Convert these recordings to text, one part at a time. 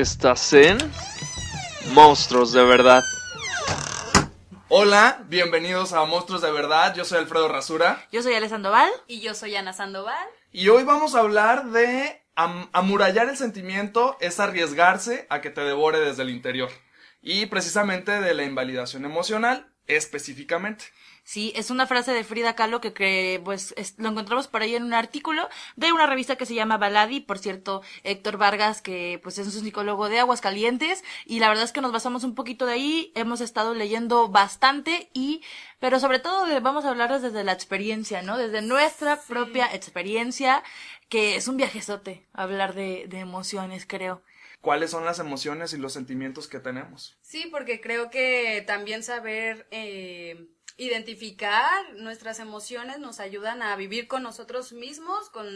Estás en Monstruos de Verdad. Hola, bienvenidos a Monstruos de Verdad. Yo soy Alfredo Rasura. Yo soy Alessandro Sandoval. Y yo soy Ana Sandoval. Y hoy vamos a hablar de amurallar el sentimiento es arriesgarse a que te devore desde el interior. Y precisamente de la invalidación emocional específicamente. Sí, es una frase de Frida Kahlo que, pues lo encontramos por ahí en un artículo de una revista que se llama Baladi, por cierto, Héctor Vargas, que pues es un psicólogo de Aguascalientes, y la verdad es que nos basamos un poquito de ahí, hemos estado leyendo bastante y, pero sobre todo vamos a hablar desde la experiencia, ¿no? Desde nuestra propia experiencia, que es un viajezote hablar de, de emociones, creo cuáles son las emociones y los sentimientos que tenemos. Sí, porque creo que también saber eh, identificar nuestras emociones nos ayudan a vivir con nosotros mismos, con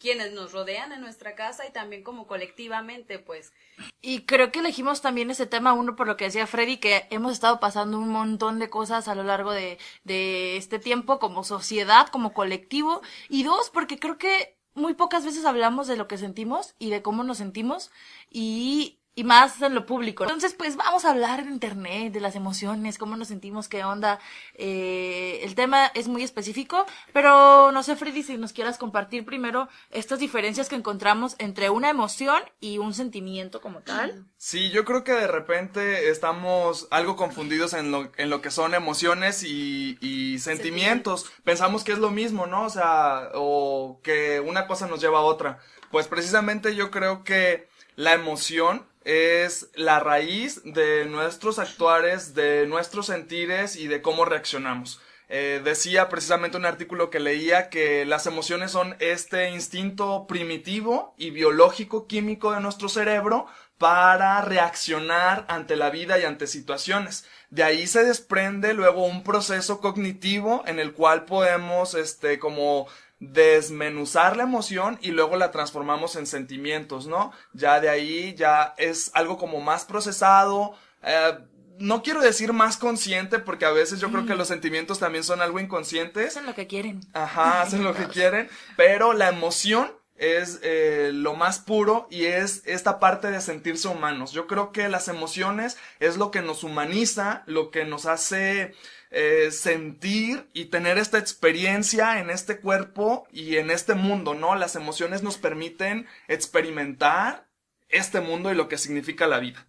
quienes nos rodean en nuestra casa y también como colectivamente, pues. Y creo que elegimos también ese tema, uno por lo que decía Freddy, que hemos estado pasando un montón de cosas a lo largo de, de este tiempo como sociedad, como colectivo, y dos, porque creo que muy pocas veces hablamos de lo que sentimos y de cómo nos sentimos y y más en lo público. Entonces, pues vamos a hablar de internet, de las emociones, cómo nos sentimos, qué onda. Eh, el tema es muy específico, pero no sé, Freddy, si nos quieras compartir primero estas diferencias que encontramos entre una emoción y un sentimiento como tal. Sí, yo creo que de repente estamos algo confundidos en lo, en lo que son emociones y, y sentimientos. Pensamos que es lo mismo, ¿no? O sea, o que una cosa nos lleva a otra. Pues precisamente yo creo que la emoción es la raíz de nuestros actuares, de nuestros sentires y de cómo reaccionamos. Eh, decía precisamente un artículo que leía que las emociones son este instinto primitivo y biológico químico de nuestro cerebro para reaccionar ante la vida y ante situaciones. De ahí se desprende luego un proceso cognitivo en el cual podemos, este, como desmenuzar la emoción y luego la transformamos en sentimientos, ¿no? Ya de ahí ya es algo como más procesado, eh, no quiero decir más consciente porque a veces yo creo que los sentimientos también son algo inconscientes. Hacen lo que quieren. Ajá, hacen lo que quieren, pero la emoción es eh, lo más puro y es esta parte de sentirse humanos. Yo creo que las emociones es lo que nos humaniza, lo que nos hace eh, sentir y tener esta experiencia en este cuerpo y en este mundo, ¿no? Las emociones nos permiten experimentar este mundo y lo que significa la vida.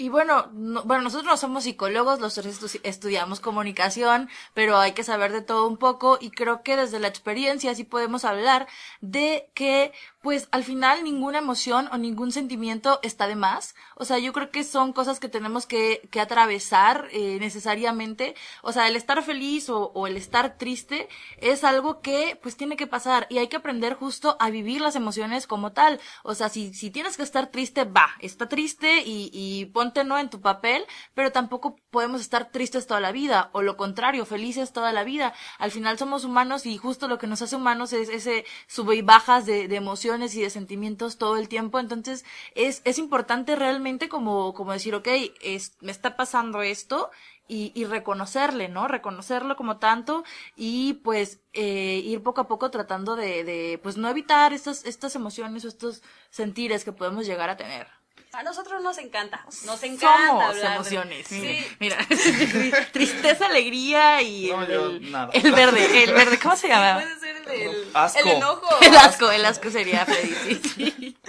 Y bueno, bueno, nosotros no somos psicólogos, los estudiamos comunicación, pero hay que saber de todo un poco y creo que desde la experiencia sí podemos hablar de que pues al final ninguna emoción o ningún sentimiento está de más. O sea, yo creo que son cosas que tenemos que, que atravesar eh, necesariamente. O sea, el estar feliz o, o, el estar triste es algo que pues tiene que pasar y hay que aprender justo a vivir las emociones como tal. O sea, si, si tienes que estar triste, va, está triste y, y ponte no en tu papel, pero tampoco podemos estar tristes toda la vida o lo contrario, felices toda la vida. Al final somos humanos y justo lo que nos hace humanos es ese sube y bajas de, de emociones y de sentimientos todo el tiempo. Entonces, es, es importante realmente como, como decir, ok, es, me está pasando esto y, reconocerle, ¿no? Reconocerlo como tanto y pues eh, ir poco a poco tratando de, de pues no evitar estas, estas emociones o estos sentires que podemos llegar a tener. A nosotros nos encanta, nos encanta Somos emociones. Sí. Mira, tristeza, alegría y el, el, verde, el verde, ¿cómo se llama? puede ser el, asco. el enojo. El asco, el asco sería Freddy.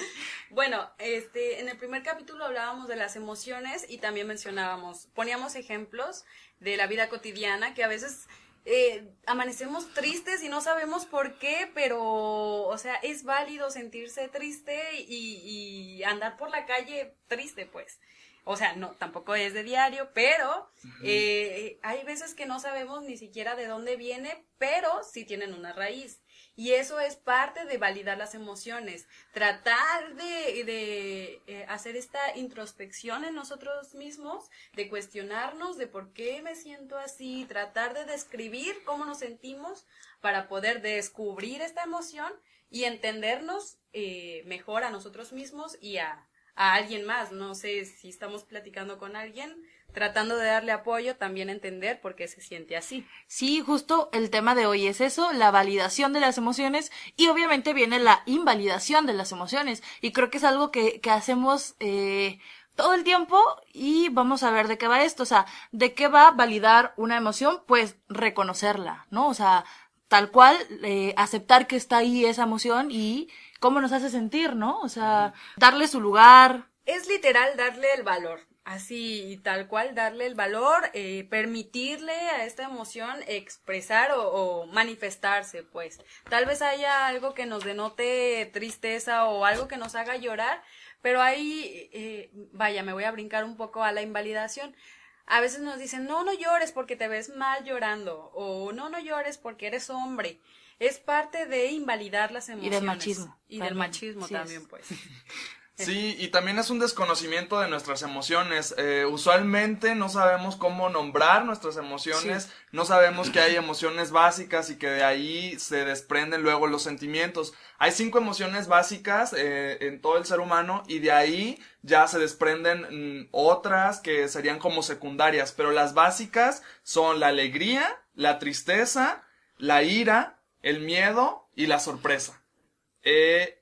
Bueno, este, en el primer capítulo hablábamos de las emociones y también mencionábamos, poníamos ejemplos de la vida cotidiana que a veces eh, amanecemos tristes y no sabemos por qué, pero, o sea, es válido sentirse triste y, andar por la calle triste, pues. O sea, no, tampoco es de diario, pero eh, hay veces que no sabemos ni siquiera de dónde viene, pero sí tienen una raíz. Y eso es parte de validar las emociones, tratar de, eh, hacer esta introspección en nosotros mismos, de cuestionarnos de por qué me siento así, tratar de describir cómo nos sentimos para poder descubrir esta emoción y entendernos eh, mejor a nosotros mismos y a, a alguien más. No sé si estamos platicando con alguien, tratando de darle apoyo, también entender por qué se siente así. Sí, justo el tema de hoy es eso, la validación de las emociones y obviamente viene la invalidación de las emociones y creo que es algo que, que hacemos eh, todo el tiempo y vamos a ver de qué va esto, o sea, de qué va a validar una emoción, pues reconocerla, ¿no? O sea, tal cual, eh, aceptar que está ahí esa emoción y cómo nos hace sentir, ¿no? O sea, darle su lugar. Es literal darle el valor, así tal cual darle el valor, eh, permitirle a esta emoción expresar o, o, manifestarse, pues. Tal vez haya algo que nos denote tristeza o algo que nos haga llorar, pero ahí, eh, vaya, me voy a brincar un poco a la invalidación. A veces nos dicen, no, no llores porque te ves mal llorando, o no, no llores porque eres hombre. Es parte de invalidar las emociones. Y del machismo. Y del machismo sí también, pues. Sí, y también es un desconocimiento de nuestras emociones. Eh, usualmente no sabemos cómo nombrar nuestras emociones, sí. no sabemos que hay emociones básicas y que de ahí se desprenden luego los sentimientos. Hay cinco emociones básicas eh, en todo el ser humano y de ahí ya se desprenden mm, otras que serían como secundarias, pero las básicas son la alegría, la tristeza, la ira, el miedo y la sorpresa. Eh,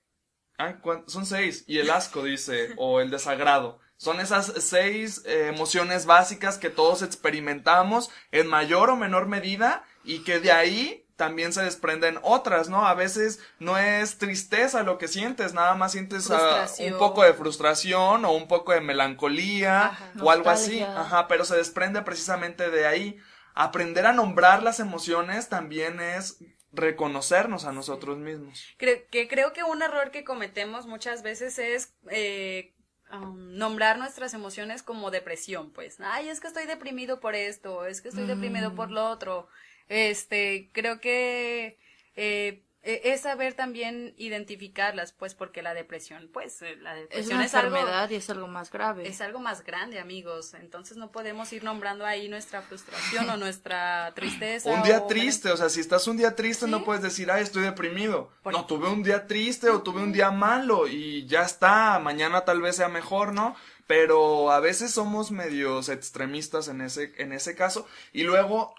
son seis. Y el asco, dice, o el desagrado. Son esas seis eh, emociones básicas que todos experimentamos en mayor o menor medida y que de ahí también se desprenden otras, ¿no? A veces no es tristeza lo que sientes, nada más sientes uh, un poco de frustración o un poco de melancolía Ajá, o algo así. Ajá, pero se desprende precisamente de ahí. Aprender a nombrar las emociones también es reconocernos a nosotros mismos. Creo que, creo que un error que cometemos muchas veces es eh, um, nombrar nuestras emociones como depresión, pues. Ay, es que estoy deprimido por esto, es que estoy mm. deprimido por lo otro. Este, creo que eh, es saber también identificarlas, pues, porque la depresión, pues, eh, la depresión es una es enfermedad algo, y es algo más grave. Es algo más grande, amigos. Entonces no podemos ir nombrando ahí nuestra frustración o nuestra tristeza. Un día o triste, o sea, si estás un día triste ¿Sí? no puedes decir, ay, estoy deprimido. Por- No, tuve un día triste o tuve un día malo y ya está, mañana tal vez sea mejor, ¿no? Pero a veces somos medios extremistas en ese, en ese caso y luego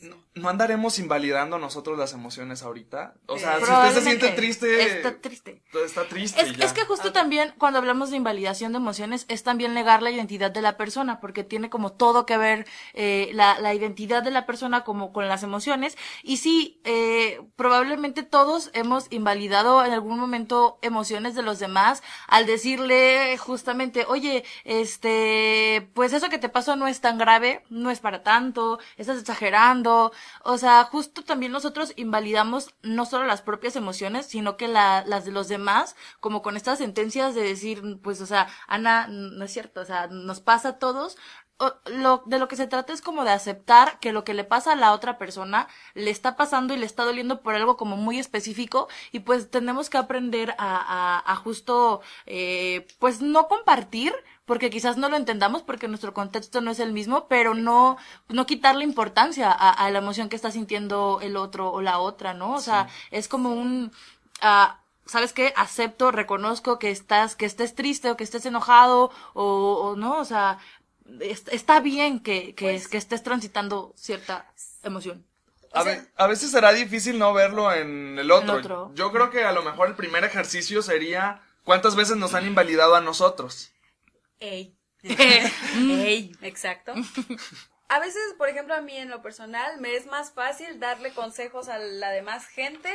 no, no andaremos invalidando nosotros las emociones ahorita. O sea, si usted se siente triste, Está triste. está triste. Es, y ya. es que justo también cuando hablamos de invalidación de emociones es también negar la identidad de la persona porque tiene como todo que ver eh, la, la identidad de la persona como con las emociones y sí, eh, probablemente todos hemos invalidado en algún momento emociones de los demás al decirle justamente, oye, este, pues eso que te pasó no es tan grave, no es para tanto, estás exagerando, o sea, justo también nosotros invalidamos no solo las propias emociones, sino que la, las de los demás, como con estas sentencias de decir, pues, o sea, Ana, no es cierto, o sea, nos pasa a todos. Lo, de lo que se trata es como de aceptar que lo que le pasa a la otra persona le está pasando y le está doliendo por algo como muy específico y pues tenemos que aprender a justo eh, pues no compartir porque quizás no lo entendamos porque nuestro contexto no es el mismo, pero no, no quitarle importancia a, a la emoción que está sintiendo el otro o la otra, ¿no? O sea, es como un, ah, ¿sabes qué? Acepto, reconozco que estás, que estés triste o que estés enojado o, o no, o sea, es- está bien que, que, Pues- que estés transitando cierta emoción. A, ve- a veces será difícil no verlo en el otro. El otro. Yo creo que a lo mejor el primer ejercicio sería cuántas veces nos han invalidado a nosotros. Ey. Ey, exacto. A veces, por ejemplo, a mí en lo personal me es más fácil darle consejos a la demás gente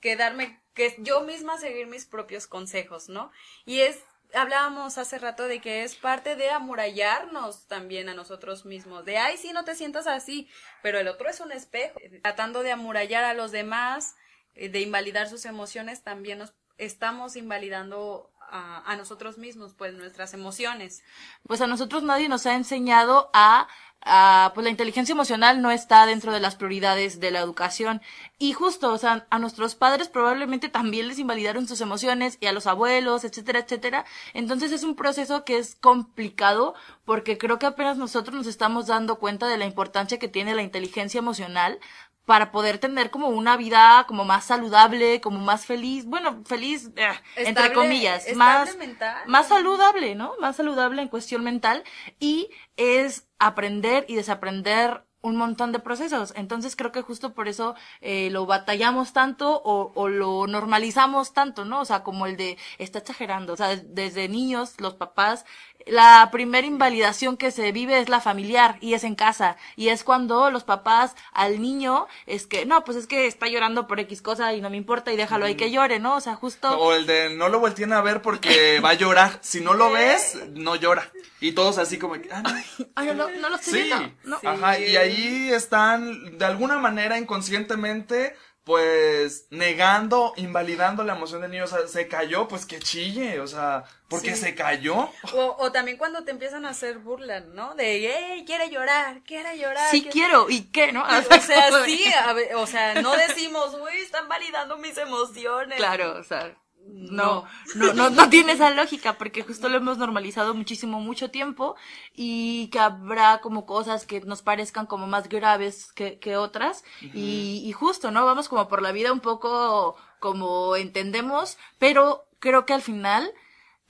que darme, que yo misma seguir mis propios consejos, ¿no? Y es, hablábamos hace rato de que es parte de amurallarnos también a nosotros mismos, de, ay, sí, no te sientas así, pero el otro es un espejo, tratando de amurallar a los demás, eh, de invalidar sus emociones, también nos estamos invalidando a, a nosotros mismos, pues nuestras emociones. pues a nosotros nadie nos ha enseñado a, a, pues la inteligencia emocional no está dentro de las prioridades de la educación. Y justo, o sea, a nuestros padres probablemente también les invalidaron sus emociones y a los abuelos, etcétera, etcétera. Entonces es un proceso que es complicado porque creo que apenas nosotros nos estamos dando cuenta de la importancia que tiene la inteligencia emocional para poder tener como una vida como más saludable, como más feliz, bueno, feliz, eh, entre comillas, más, mental. más saludable, ¿no? Más saludable en cuestión mental y es aprender y desaprender un montón de procesos. Entonces creo que justo por eso eh, lo batallamos tanto o, o lo normalizamos tanto, ¿no? O sea, como el de está exagerando. O sea, desde niños, los papás, la primera invalidación que se vive es la familiar y es en casa. Y es cuando los papás al niño es que, no, pues es que está llorando por X cosa y no me importa y déjalo ahí que llore, ¿no? O sea, justo... O el de no lo volteen a ver porque va a llorar. Si no lo ves, no llora. Y todos así como que, ah, no. Ay, no, lo- no lo estoy Sí, viendo, ¿no? ajá, y ahí están de alguna manera inconscientemente pues negando, invalidando la emoción del niño, o sea, se cayó, pues que chille, o sea, porque Sí. se cayó. O, o también cuando te empiezan a hacer burla, ¿no? De, hey, quiere llorar, quiere llorar. Sí quiere-". quiero, ¿y qué, no? O sea, sí, a ver, o sea, no decimos, uy, están validando mis emociones. Claro, o sea, no, no, no, no tiene esa lógica porque justo lo hemos normalizado muchísimo, mucho tiempo y que habrá como cosas que nos parezcan como más graves que, que otras y, y justo, ¿no? Vamos como por la vida un poco como entendemos, pero creo que al final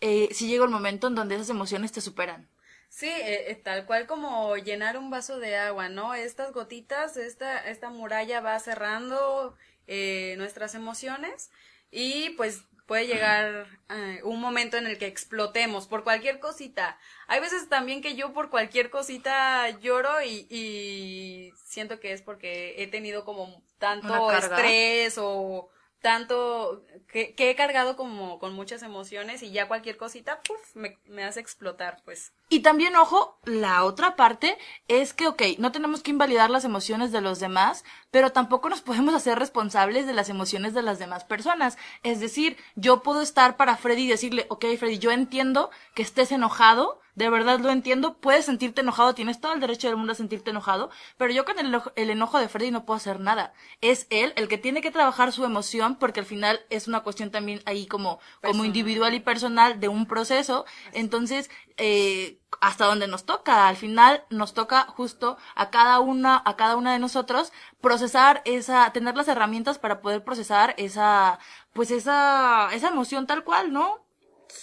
eh, sí llega el momento en donde esas emociones te superan. Sí, eh, eh, tal cual como llenar un vaso de agua, ¿no? Estas gotitas, esta, esta muralla va cerrando eh, nuestras emociones y pues puede llegar eh, un momento en el que explotemos por cualquier cosita. Hay veces también que yo por cualquier cosita lloro y, y siento que es porque he tenido como tanto estrés o tanto que, que he cargado como con muchas emociones y ya cualquier cosita, puf, me, me hace explotar, pues. Y también, ojo, la otra parte es que, ok, no tenemos que invalidar las emociones de los demás, pero tampoco nos podemos hacer responsables de las emociones de las demás personas. Es decir, yo puedo estar para Freddy y decirle, ok, Freddy, yo entiendo que estés enojado, de verdad lo entiendo, puedes sentirte enojado, tienes todo el derecho del mundo a sentirte enojado, pero yo con el, eno- el enojo de Freddy no puedo hacer nada. Es él el que tiene que trabajar su emoción, porque al final es una cuestión también ahí como, como individual y personal de un proceso. Entonces, eh, hasta donde nos toca, al final nos toca justo a cada una, a cada una de nosotros procesar esa, tener las herramientas para poder procesar esa, pues esa, esa emoción tal cual, ¿no?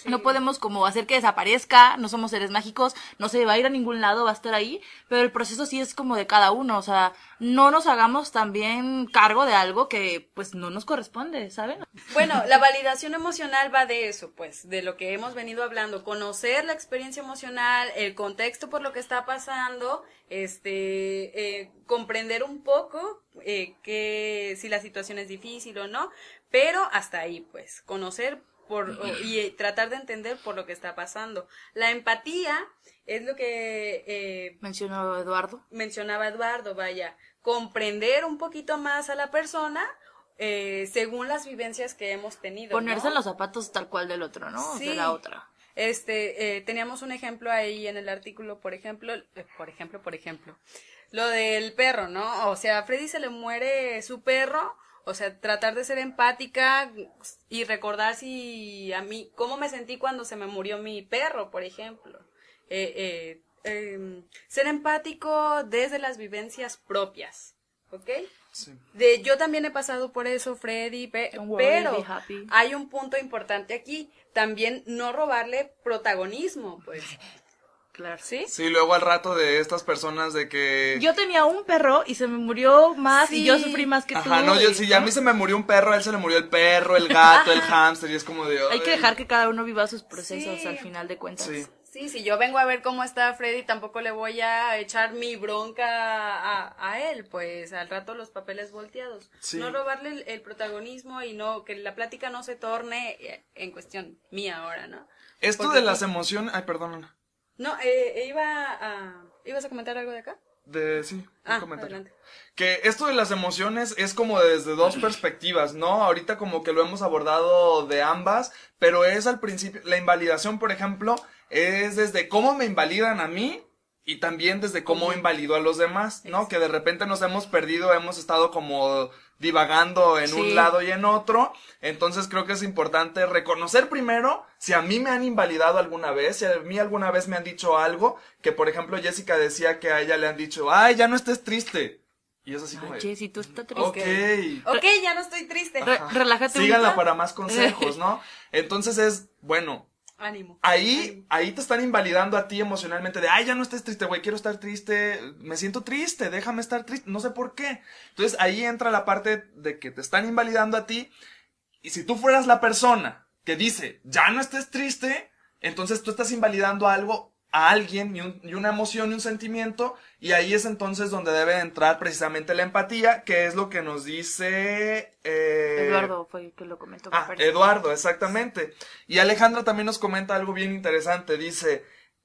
No podemos como hacer que desaparezca, no somos seres mágicos, no se va a ir a ningún lado, va a estar ahí, pero el proceso sí es como de cada uno, o sea, no nos hagamos también cargo de algo que pues no nos corresponde, ¿saben? Bueno, la validación emocional va de eso, pues, de lo que hemos venido hablando, conocer la experiencia emocional, el contexto por lo que está pasando, este, eh, comprender un poco eh, que si la situación es difícil o no, pero hasta ahí, pues, conocer por o- y eh, tratar de entender por lo que está pasando. La empatía es lo que eh, Mencionó Eduardo. mencionaba Eduardo, vaya, comprender un poquito más a la persona eh, según las vivencias que hemos tenido. Ponerse ¿no? en los zapatos tal cual del otro, ¿no? Sí. De la otra. Este, eh, teníamos un ejemplo ahí en el artículo, por ejemplo, eh, por ejemplo, por ejemplo, lo del perro, ¿no? O sea, a Freddy se le muere su perro, o sea, tratar de ser empática y recordar si a mí, cómo me sentí cuando se me murió mi perro, por ejemplo. Eh, eh, em, ser empático desde las vivencias propias, ¿ok? Sí. De, yo también he pasado por eso, Freddy, pe- Don't worry, pero hay un punto importante aquí, también no robarle protagonismo, pues. Claro. ¿Sí? Sí, luego al rato de estas personas de que... Yo tenía un perro y se me murió más y Sí. yo sufrí más que tú. Ajá, no, yo y- si a mí se me murió un perro, a él se le murió el perro, el gato, el hámster, y es como de... Hay que dejar que cada uno viva sus procesos Sí. al final de cuentas. Sí. Sí, si yo vengo a ver cómo está Freddy, tampoco le voy a echar mi bronca a, a él, pues al rato los papeles volteados. Sí. No robarle el, el protagonismo y no que la plática no se torne en cuestión mía ahora, ¿no? Esto Porque de las tú- emociones... Ay, perdón, Ana. No, eh, iba a... ¿Ibas a comentar algo de acá? De, sí, un Ah, comentario. adelante. Que esto de las emociones es como desde dos perspectivas, ¿no? Ahorita como que lo hemos abordado de ambas, pero es al principio, la invalidación, por ejemplo, es desde cómo me invalidan a mí y también desde cómo invalido a los demás, ¿no? Que de repente nos hemos perdido, hemos estado como divagando en Sí. un lado y en otro, entonces creo que es importante reconocer primero si a mí me han invalidado alguna vez, si a mí alguna vez me han dicho algo, que por ejemplo Jessica decía que a ella le han dicho, ay, ya no estés triste. Y es así como Ay, Jessy, tú estás triste. ok, Ok, ya no estoy triste. Re- relájate síganla para más consejos, ¿no? Entonces es, bueno, Ánimo. ahí, ahí te están invalidando a ti emocionalmente de, ay, ya no estés triste, güey, quiero estar triste, me siento triste, déjame estar triste, no sé por qué. Entonces ahí entra la parte de que te están invalidando a ti y si tú fueras la persona que dice, ya no estés triste, entonces tú estás invalidando algo a alguien y, un- y una emoción y un sentimiento y ahí es entonces donde debe entrar precisamente la empatía, que es lo que nos dice... eh, Eduardo fue el que lo comentó. me Ah. Eduardo, exactamente. Y Alejandra también nos comenta algo bien interesante. Dice,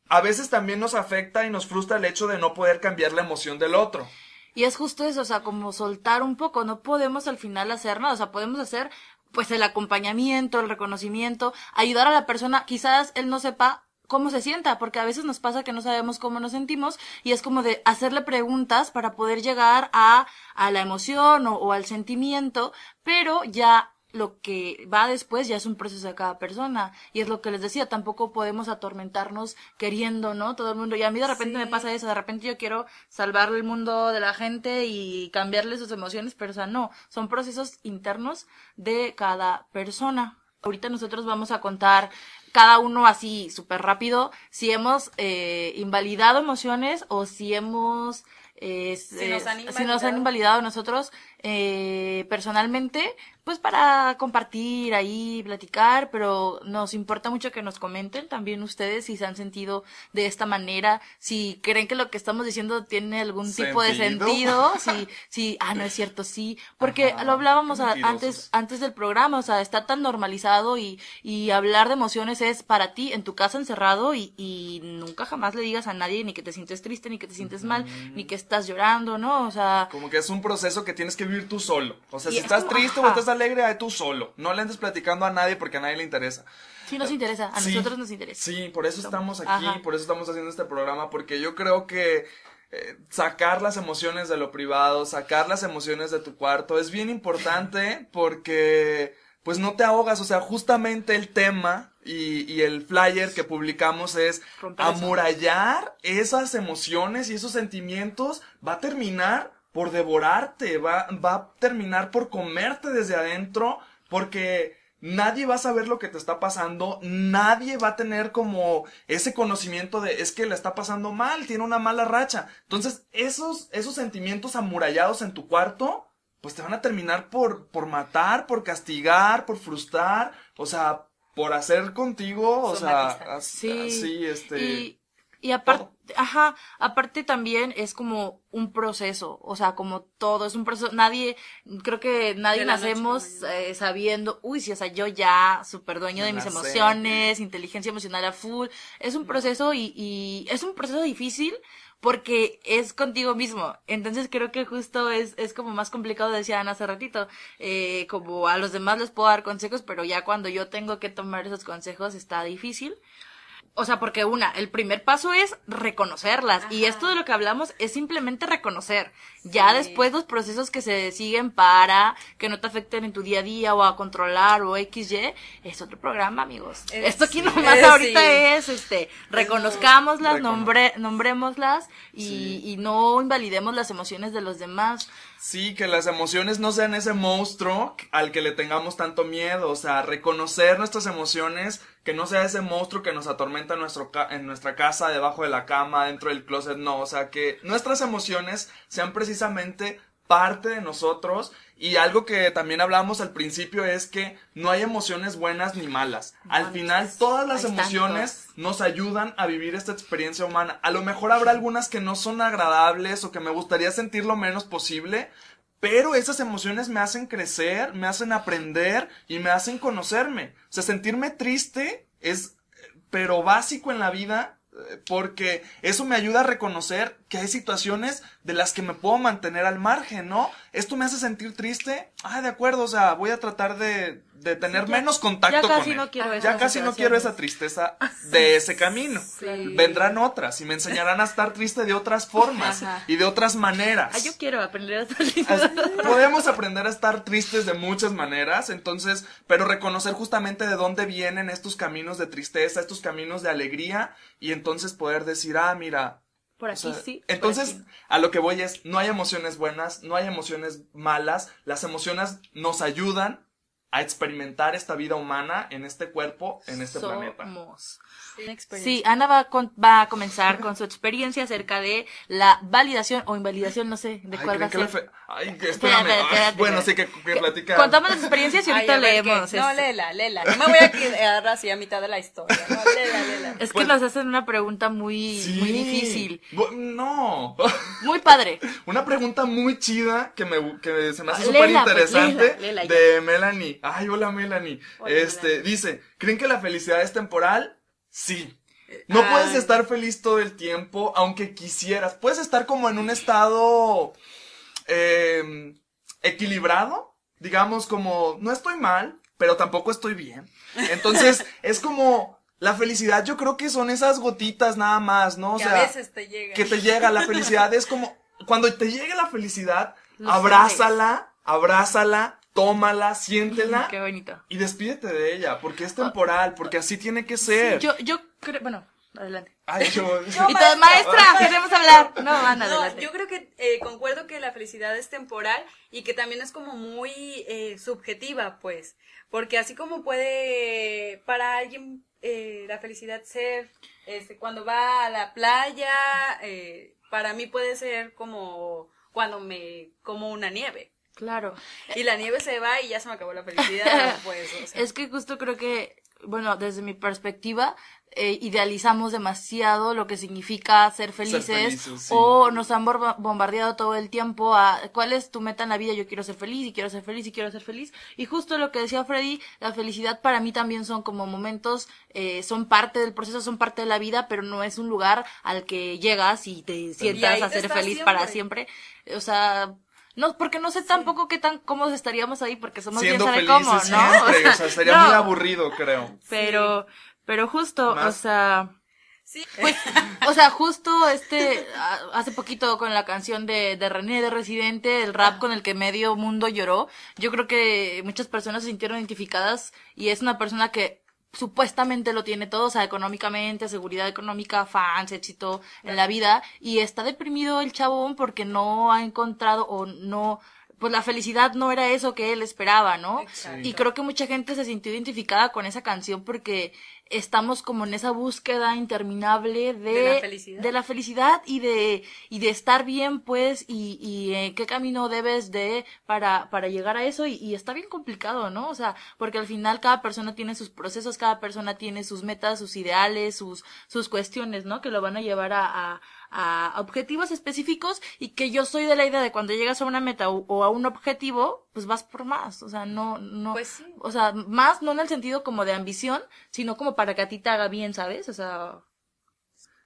a veces también nos afecta y nos frustra el hecho de no poder cambiar la emoción del otro. Y es justo eso, o sea, como soltar un poco, no podemos al final hacer nada, o sea, podemos hacer pues el acompañamiento, el reconocimiento, ayudar a la persona, quizás él no sepa cómo se sienta, porque a veces nos pasa que no sabemos cómo nos sentimos y es como de hacerle preguntas para poder llegar a, a la emoción o, o al sentimiento, pero ya lo que va después ya es un proceso de cada persona. Y es lo que les decía tampoco podemos atormentarnos queriendo no todo el mundo. Y a mí de repente Sí. me pasa eso de repente yo quiero salvar el mundo de la gente y cambiarle sus emociones pero o sea no son procesos internos de cada persona. Ahorita nosotros vamos a contar cada uno así súper rápido si hemos eh, invalidado emociones o si hemos eh, Si nos han eh, si nos han invalidado. invalidado nosotros eh, personalmente, pues para compartir ahí, platicar, pero nos importa mucho que nos comenten también ustedes si se han sentido de esta manera, si creen que lo que estamos diciendo tiene algún tipo de ¿Sentido? si, si, ah, no es cierto, sí, porque Ajá, lo hablábamos a- antes, antes del programa, o sea, está tan normalizado y, y hablar de emociones es para ti en tu casa encerrado y, y nunca jamás le digas a nadie ni que te sientes triste, ni que te sientes mal, ni que estás llorando, ¿no? O sea, Como que es un proceso que tienes que vivir tú solo. O sea, Y si es estás como- triste o estás alegre, ahí tú solo. No le andes platicando a nadie porque a nadie le interesa. sí nos interesa, a Sí, nosotros nos interesa. Sí, por eso estamos aquí, Ajá. por eso estamos haciendo este programa, porque yo creo que eh, sacar las emociones de lo privado, sacar las emociones de tu cuarto es bien importante porque pues no te ahogas, o sea, justamente el tema y, y el flyer que publicamos es Romper amurallar esas emociones y esos sentimientos va a terminar por devorarte, va, va a terminar por comerte desde adentro porque nadie va a saber lo que te está pasando, nadie va a tener como ese conocimiento de es que le está pasando mal, tiene una mala racha. Entonces, esos, esos sentimientos amurallados en tu cuarto, pues te van a terminar por, por matar, por castigar, por frustrar, o sea, por hacer contigo, o sea, Somatizar. as- Sí. así, este... Y, y aparte. Ajá, aparte también es como un proceso, o sea, como todo, es un proceso, nadie, creo que nadie nacemos eh, sabiendo, uy, sí, o sea, yo ya, súper dueño de mis Nacer. emociones, inteligencia emocional a full, es un proceso y, y es un proceso difícil porque es contigo mismo, entonces creo que justo es, es como más complicado, decía Ana hace ratito, eh, como a los demás les puedo dar consejos, pero ya cuando yo tengo que tomar esos consejos está difícil. O sea, porque una, el primer paso es reconocerlas. Y esto de lo que hablamos es simplemente reconocer. Ya después los procesos que se siguen para que no te afecten en tu día a día o a controlar o XY, es otro programa, amigos. Eh, Esto aquí sí. nomás Eh, ahorita sí. es, este, reconozcámoslas, Recono- nombre, nombrémoslas y, Sí. y no invalidemos las emociones de los demás. Sí, que las emociones no sean ese monstruo al que le tengamos tanto miedo, o sea, reconocer nuestras emociones, que no sea ese monstruo que nos atormenta en, nuestro ca- en nuestra casa, debajo de la cama, dentro del closet, no, o sea, que nuestras emociones sean precisamente parte de nosotros y algo que también hablamos al principio es que no hay emociones buenas ni malas. Al Manches, final todas las emociones nos ayudan a vivir esta experiencia humana. A lo mejor habrá algunas que no son agradables o que me gustaría sentir lo menos posible, pero esas emociones me hacen crecer, me hacen aprender y me hacen conocerme. O sea, sentirme triste es, pero básico en la vida, eh, porque eso me ayuda a reconocer que hay situaciones de las que me puedo mantener al margen, ¿no? Esto me hace sentir triste. Ah, de acuerdo, o sea, voy a tratar de, de tener ya- menos contacto ya con casi él. no quiero Ya esas casi no quiero esa tristeza de ese camino. Sí. Vendrán otras y me enseñarán a estar triste de otras formas Ajá. y de otras maneras. Ah, yo quiero aprender a estar As- Podemos aprender a estar tristes de muchas maneras, entonces, pero reconocer justamente de dónde vienen estos caminos de tristeza, estos caminos de alegría, y entonces poder decir, ah, mira, Por O aquí sea, sí. Entonces, aquí no. a lo que voy es, no hay emociones buenas, no hay emociones malas, las emociones nos ayudan a experimentar esta vida humana en este cuerpo, en este planeta. Sí, Ana va a, con- va a comenzar con su experiencia acerca de la validación o invalidación, no sé de Ay, cuál va a ¿creen ser. fe- Ay, que espérame. Espérate, Ay, espérate, bueno, sí, que, que Que- platica. Contamos las experiencias y ahorita leemos. No, léela, léela. No me voy a quedar así a mitad de la historia. No, léela, léela. Es que Pues- nos hacen una pregunta muy, Sí. muy difícil. No. Muy padre. Una pregunta muy chida que, me, que se me hace Ah, súper pues, interesante léela, léela ya. de Melanie. Ay, hola Melanie. Hola, este, Melanie. dice, ¿creen que la felicidad es temporal? Sí. No Ay. puedes estar feliz todo el tiempo, aunque quisieras. Puedes estar como en un estado eh, equilibrado, digamos como, no estoy mal, pero tampoco estoy bien. Entonces, es como, la felicidad yo creo que son esas gotitas nada más, ¿no? O que sea, a veces te llega. que te llega la felicidad es como cuando te llegue la felicidad, abrázala, abrázala, tómala, siéntela Qué bonito. y despídete de ella, porque es temporal, porque así tiene que ser. Yo, yo creo, bueno, adelante. Ay, yo- Yo- y maestra, queremos hablar. No, Ana, No, adelante. yo creo que eh, concuerdo que la felicidad es temporal y que también es como muy eh, subjetiva, pues, porque así como puede para alguien eh, la felicidad ser este, cuando va a la playa, eh, para mí puede ser como cuando me como una nieve. Claro. Y la nieve se va y ya se me acabó la felicidad, pues. o sea. Es que justo creo que, bueno, desde mi perspectiva, eh, idealizamos demasiado lo que significa ser felices, felices, sí. o nos han bombardeado todo el tiempo a cuál es tu meta en la vida, yo quiero ser feliz y quiero ser feliz y quiero ser feliz. Y justo lo que decía Freddy, la felicidad para mí también son como momentos, eh, son parte del proceso, son parte de la vida, pero no es un lugar al que llegas y te sientas a ser feliz para siempre. O sea, no, porque no sé tampoco qué tan cómodos estaríamos ahí porque somos siendo bien felices cómo, ¿no? siempre, o sea, sería no, muy aburrido, creo. Pero, pero justo, o sea, Sí. pues, o sea, justo este, hace poquito con la canción de, de René de Residente, el rap con el que medio mundo lloró, yo creo que muchas personas se sintieron identificadas y es una persona que supuestamente lo tiene todo, o sea, económicamente, seguridad económica, fans, éxito en la vida, y está deprimido el chabón porque no ha encontrado o no, pues la felicidad no era eso que él esperaba, ¿no? Exacto. Y creo que mucha gente se sintió identificada con esa canción porque estamos como en esa búsqueda interminable de, De la felicidad. de la felicidad y de, y de estar bien, pues, y, y eh, qué camino debes de para, para llegar a eso, y, y está bien complicado, ¿no? O sea, porque al final cada persona tiene sus procesos, cada persona tiene sus metas, sus ideales, sus, sus cuestiones, ¿no? Que lo van a llevar a, a, a objetivos específicos y que yo soy de la idea de cuando llegas a una meta o, o a un objetivo, pues vas por más, o sea, no, no, Pues sí. o sea, más no en el sentido como de ambición, sino como para que a ti te haga bien, ¿sabes? O sea,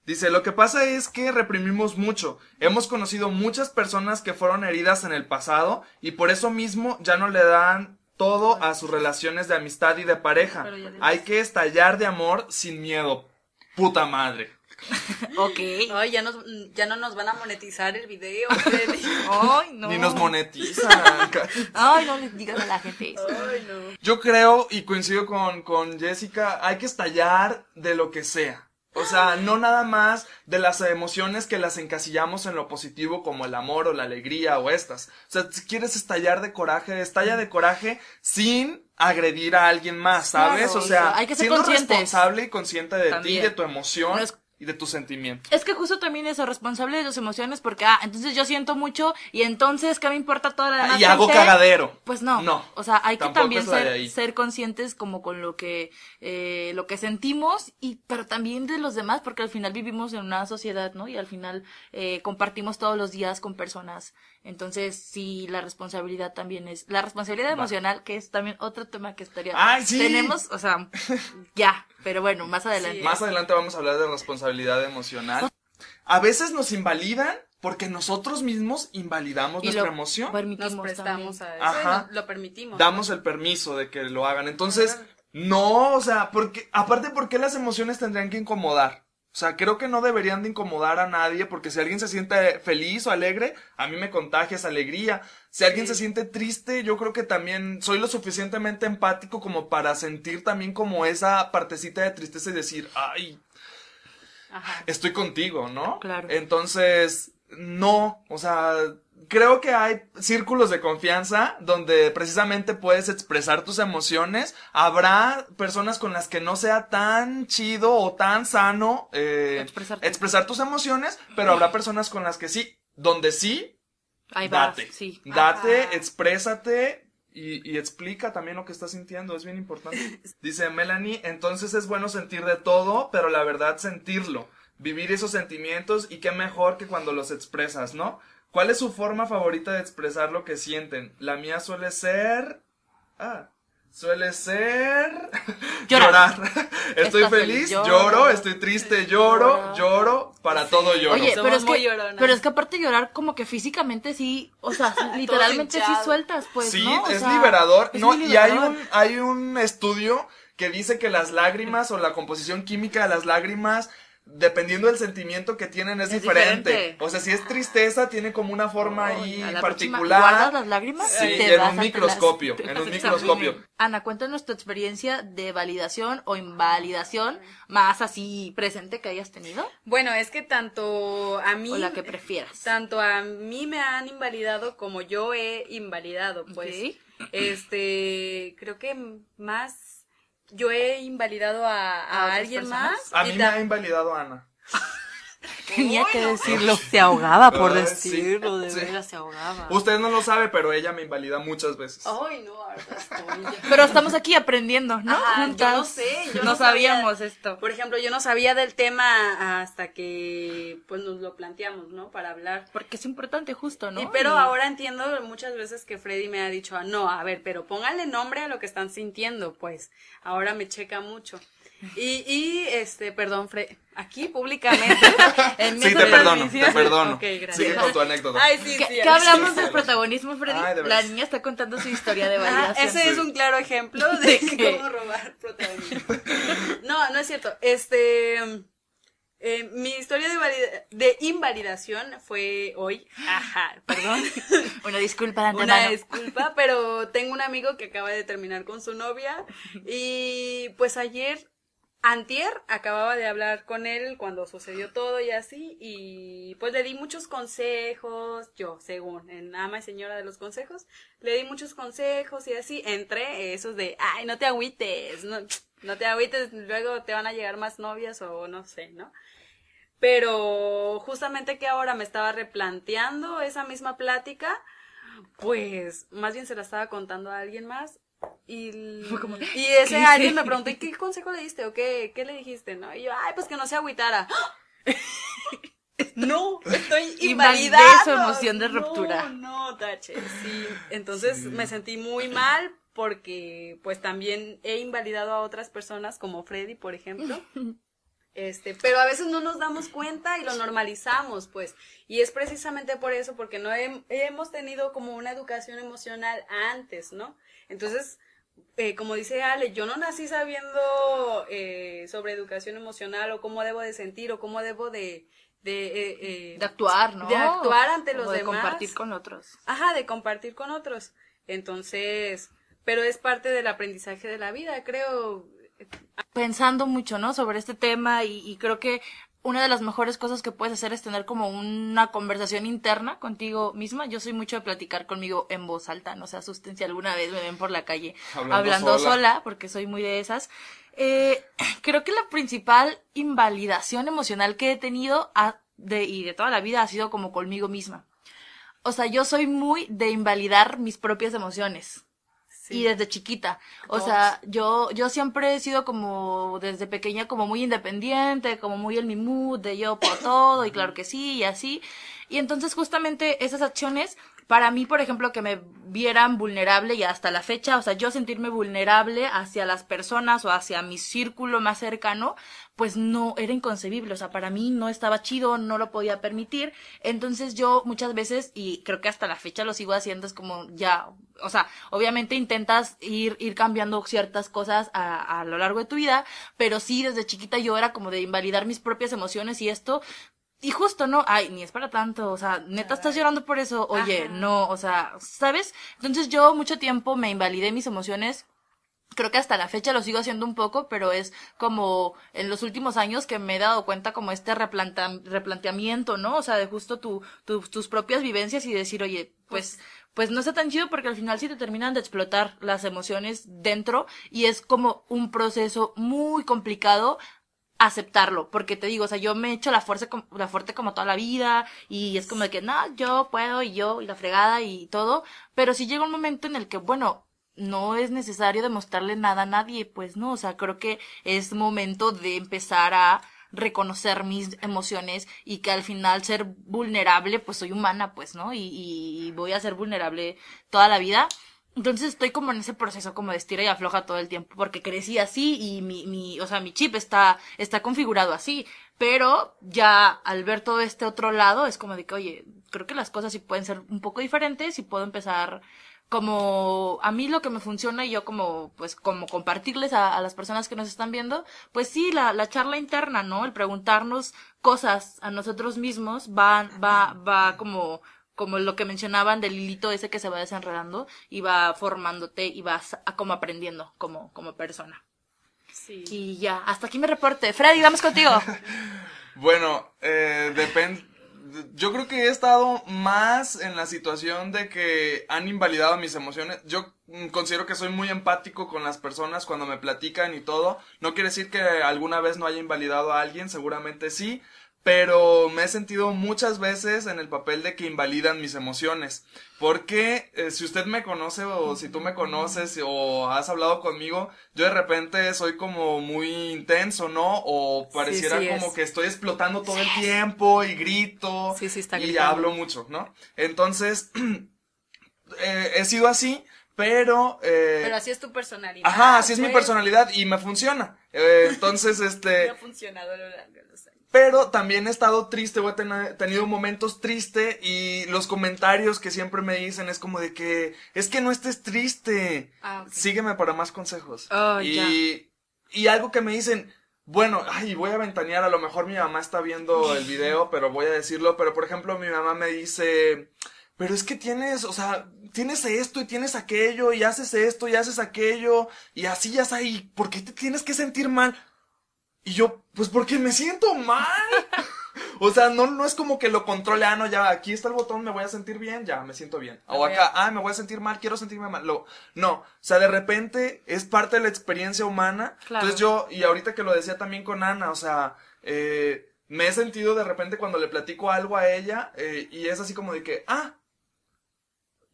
Dice, lo que pasa es que reprimimos mucho. Hemos conocido muchas personas que fueron heridas en el pasado y por eso mismo ya no le dan todo a sus relaciones de amistad y de pareja. Hay que estallar de amor sin miedo. Puta madre. ok. Ay, ya, nos, ya no nos van a monetizar el video. Ay, no. Ni nos monetizan. Ay, no le digas a la gente eso. Ay, no. Yo creo y coincido con, con Jessica, hay que estallar de lo que sea. O sea, no nada más de las emociones que las encasillamos en lo positivo como el amor o la alegría o estas. O sea, si quieres estallar de coraje, estalla de coraje sin agredir a alguien más, ¿sabes? Claro, o sea, hay que ser siendo conscientes. responsable y consciente de También. ti, de tu emoción No es- y de tus sentimientos. Es que justo también eso, responsable de tus emociones, porque, ah, entonces yo siento mucho y entonces, ¿qué me importa toda la demás y hago gente? cagadero. Pues no. No. O sea, hay que también ser conscientes como con lo que, eh, lo que sentimos y, pero también de los demás, porque al final vivimos en una sociedad, ¿no? Y al final, eh, compartimos todos los días con personas. Entonces, sí, la responsabilidad también es, la responsabilidad emocional, que es también otro tema que estaría. ¡Ay, sí! Tenemos, o sea, ya, pero bueno, más adelante. Sí. Más adelante vamos a hablar de responsabilidad emocional. A veces nos invalidan porque nosotros mismos invalidamos Y nuestra lo emoción. permitimos Nos prestamos también. a eso Ajá. nos- lo permitimos. Damos el permiso de que lo hagan. Entonces, no, o sea, porque, aparte, ¿por qué las emociones tendrían que incomodar? O sea, creo que no deberían de incomodar a nadie porque si alguien se siente feliz o alegre, a mí me contagia esa alegría. Si alguien Sí. se siente triste, yo creo que también soy lo suficientemente empático como para sentir también como esa partecita de tristeza y decir, ay, Ajá. estoy contigo, ¿no? Claro. Entonces, no, o sea, creo que hay círculos de confianza donde precisamente puedes expresar tus emociones. Habrá personas con las que no sea tan chido o tan sano eh, expresar tus emociones, pero habrá personas con las que sí, donde sí, Ahí va, date. sí. Date, Ajá. exprésate y, y explica también lo que estás sintiendo, es bien importante. Dice Melanie, entonces es bueno sentir de todo, pero la verdad sentirlo, vivir esos sentimientos y qué mejor que cuando los expresas, ¿no? ¿Cuál es su forma favorita de expresar lo que sienten? La mía suele ser... Ah, suele ser... Llorar. Estoy feliz, lloro. lloro. estoy triste, lloro, Lloro. lloro, para todo lloro. Oye, pero es, que, pero es que aparte de llorar, como que físicamente sí, o sea, literalmente sí sueltas, pues, sí, ¿no? O es sea, liberador. es no, y hay un, hay un estudio que dice que las lágrimas o la composición química de las lágrimas, dependiendo del sentimiento que tienen, es, Es diferente. diferente. O sea, si es tristeza, tiene como una forma ahí particular. ¿Guardas las lágrimas? Sí, y te en vas un microscopio, en un microscopio. Ana, cuéntanos tu experiencia de validación o invalidación más así presente que hayas tenido Bueno, es que tanto a mí... o la que prefieras. Tanto a mí me han invalidado como yo he invalidado, pues. Este, creo que más yo he invalidado a, a ¿A otras alguien personas? más. A mí me ha invalidado Ana. Tenía que decirlo. Se ahogaba por Ay, decirlo, sí, de sí. veras se ahogaba. Usted no lo sabe, pero ella me invalida muchas veces. Ay, no, ahora estoy. Pero estamos aquí aprendiendo, ¿no? Ajá, yo Juntas. no sé, yo no, no sabía. sabíamos esto. Por ejemplo, yo no sabía del tema hasta que pues nos lo planteamos, ¿no? Para hablar. Porque es importante justo, ¿no? Y, pero Y- ahora entiendo muchas veces que Freddy me ha dicho, ah, no, a ver, pero pónganle nombre a lo que están sintiendo, pues. Ahora me checa mucho. Y, y este, perdón, Freddy, aquí públicamente. en Sí, te perdono, te perdono. Gracias. Sigue con tu anécdota. Ay, sí, ¿Qué, sí. qué hablamos del protagonismo, Freddy? Ay, de la niña está contando su historia de Ah, validación. ese Sí. es un claro ejemplo de ¿Qué? cómo robar protagonismo. No, no es cierto. Este, eh, mi historia de, de invalidación fue hoy. Ajá, perdón. Una disculpa de Una disculpa, pero tengo un amigo que acaba de terminar con su novia y pues ayer, antier, acababa de hablar con él cuando sucedió todo y así y pues le di muchos consejos, yo según en ama y señora de los consejos, le di muchos consejos y así, entre esos de, ay, no te agüites, no, no te agüites, luego te van a llegar más novias o no sé, ¿no? Pero justamente que ahora me estaba replanteando esa misma plática, pues más bien se la estaba contando a alguien más y, y ese ¿qué alguien me preguntó, ¿y qué consejo le diste o qué, qué le dijiste? ¿No? Y yo, ay, pues que no se agüitara. No, estoy invalidando. su emoción de ruptura. No, no, Tache, sí. Entonces me sentí muy mal porque pues también he invalidado a otras personas como Freddy, por ejemplo. Este, pero a veces no nos damos cuenta y lo normalizamos, pues. Y es precisamente por eso, porque no hem- hemos tenido como una educación emocional antes, ¿no? Entonces, eh, como dice Ale, yo no nací sabiendo eh, sobre educación emocional o cómo debo de sentir o cómo debo de... De, eh, eh, De actuar, ¿no? De actuar ante los de demás. compartir con otros. Ajá, de compartir con otros. Entonces, pero es parte del aprendizaje de la vida, creo. Pensando mucho, ¿no? Sobre este tema y, y creo que una de las mejores cosas que puedes hacer es tener como una conversación interna contigo misma. Yo soy mucho de platicar conmigo en voz alta, no se asusten si alguna vez me ven por la calle Hablando hablando, sola. sola. porque soy muy de esas. Eh, creo que la principal invalidación emocional que he tenido de, y de toda la vida ha sido como conmigo misma. O sea, yo soy muy de invalidar mis propias emociones. Y desde chiquita. O sea, yo, yo siempre he sido como, desde pequeña, como muy independiente, como muy en mi mood, de yo por todo, y claro que sí, y así. Y entonces justamente esas acciones, para mí, por ejemplo, que me vieran vulnerable y hasta la fecha, o sea, yo sentirme vulnerable hacia las personas o hacia mi círculo más cercano, pues no, era inconcebible, o sea, para mí no estaba chido, no lo podía permitir, entonces yo muchas veces, y creo que hasta la fecha lo sigo haciendo, es como ya, o sea, obviamente intentas ir, ir cambiando ciertas cosas a, a lo largo de tu vida, pero sí, desde chiquita yo era como de invalidar mis propias emociones y esto, y justo, ¿no? Ay, ni es para tanto, o sea, neta estás llorando por eso, oye, Ajá. no, o sea, ¿sabes? Entonces yo mucho tiempo me invalidé mis emociones creo que hasta la fecha lo sigo haciendo un poco, pero es como en los últimos años que me he dado cuenta como este replanta- replanteamiento, ¿no? O sea, de justo tu, tu- tus propias vivencias y decir, oye, pues, pues no está tan chido porque al final sí te terminan de explotar las emociones dentro y es como un proceso muy complicado aceptarlo, porque te digo, o sea, yo me he hecho la fuerza, la fuerte como toda la vida, y es como de que, no, yo puedo, y yo, y la fregada, y todo, pero sí llega un momento en el que, bueno, no es necesario demostrarle nada a nadie, pues no, o sea, creo que es momento de empezar a reconocer mis emociones y que al final ser vulnerable, pues soy humana, pues, ¿no? Y, y voy a ser vulnerable toda la vida. Entonces estoy como en ese proceso como de y afloja todo el tiempo porque crecí así y mi, mi, o sea, mi chip está, está configurado así. Pero ya al ver todo este otro lado es como de que, oye, creo que las cosas sí pueden ser un poco diferentes y puedo empezar como a mí lo que me funciona y yo como pues como compartirles a, a las personas que nos están viendo pues sí la, la charla interna no el preguntarnos cosas a nosotros mismos va va va como como lo que mencionaban del hilito ese que se va desenredando y va formándote y vas a- como aprendiendo como como persona Sí. y ya hasta aquí mi reporte Freddy vamos contigo Bueno, eh, depende. Yo creo que he estado más en la situación de que han invalidado mis emociones. Yo mm, considero que soy muy empático con las personas cuando me platican y todo. No quiere decir que alguna vez no haya invalidado a alguien, seguramente sí. Pero me he sentido muchas veces en el papel de que invalidan mis emociones. Porque eh, si usted me conoce o si tú me conoces o has hablado conmigo, yo de repente soy como muy intenso, ¿no? O pareciera sí como es. que estoy explotando todo el tiempo y grito Sí, sí está y gritando. hablo mucho, ¿no? Entonces, eh, he sido así, pero... eh, Pero así es tu personalidad. Ajá, así es mi personalidad y me funciona. Eh, entonces, este... Me ha Pero también he estado triste, o he ten- tenido momentos tristes y los comentarios que siempre me dicen es como de que es que no estés triste. Ah. Sígueme para más consejos. Oh, y, y algo que me dicen, bueno, ay, voy a ventanear, a lo mejor mi mamá está viendo el video, pero voy a decirlo, pero por ejemplo mi mamá me dice, pero es que tienes, o sea, tienes esto y tienes aquello y haces esto y haces aquello y así ya está, ¿y por qué te tienes que sentir mal? Y yo, pues porque me siento mal. O sea, no, no es como que lo controle, ah, no, ya, aquí está el botón, me voy a sentir bien, ya, me siento bien. O acá, ah, me voy a sentir mal, quiero sentirme mal. Lo, no, o sea, de repente es parte de la experiencia humana. Claro. Entonces yo, y ahorita que lo decía también con Ana, o sea, eh, me he sentido de repente cuando le platico algo a ella, eh, y es así como de que, ah,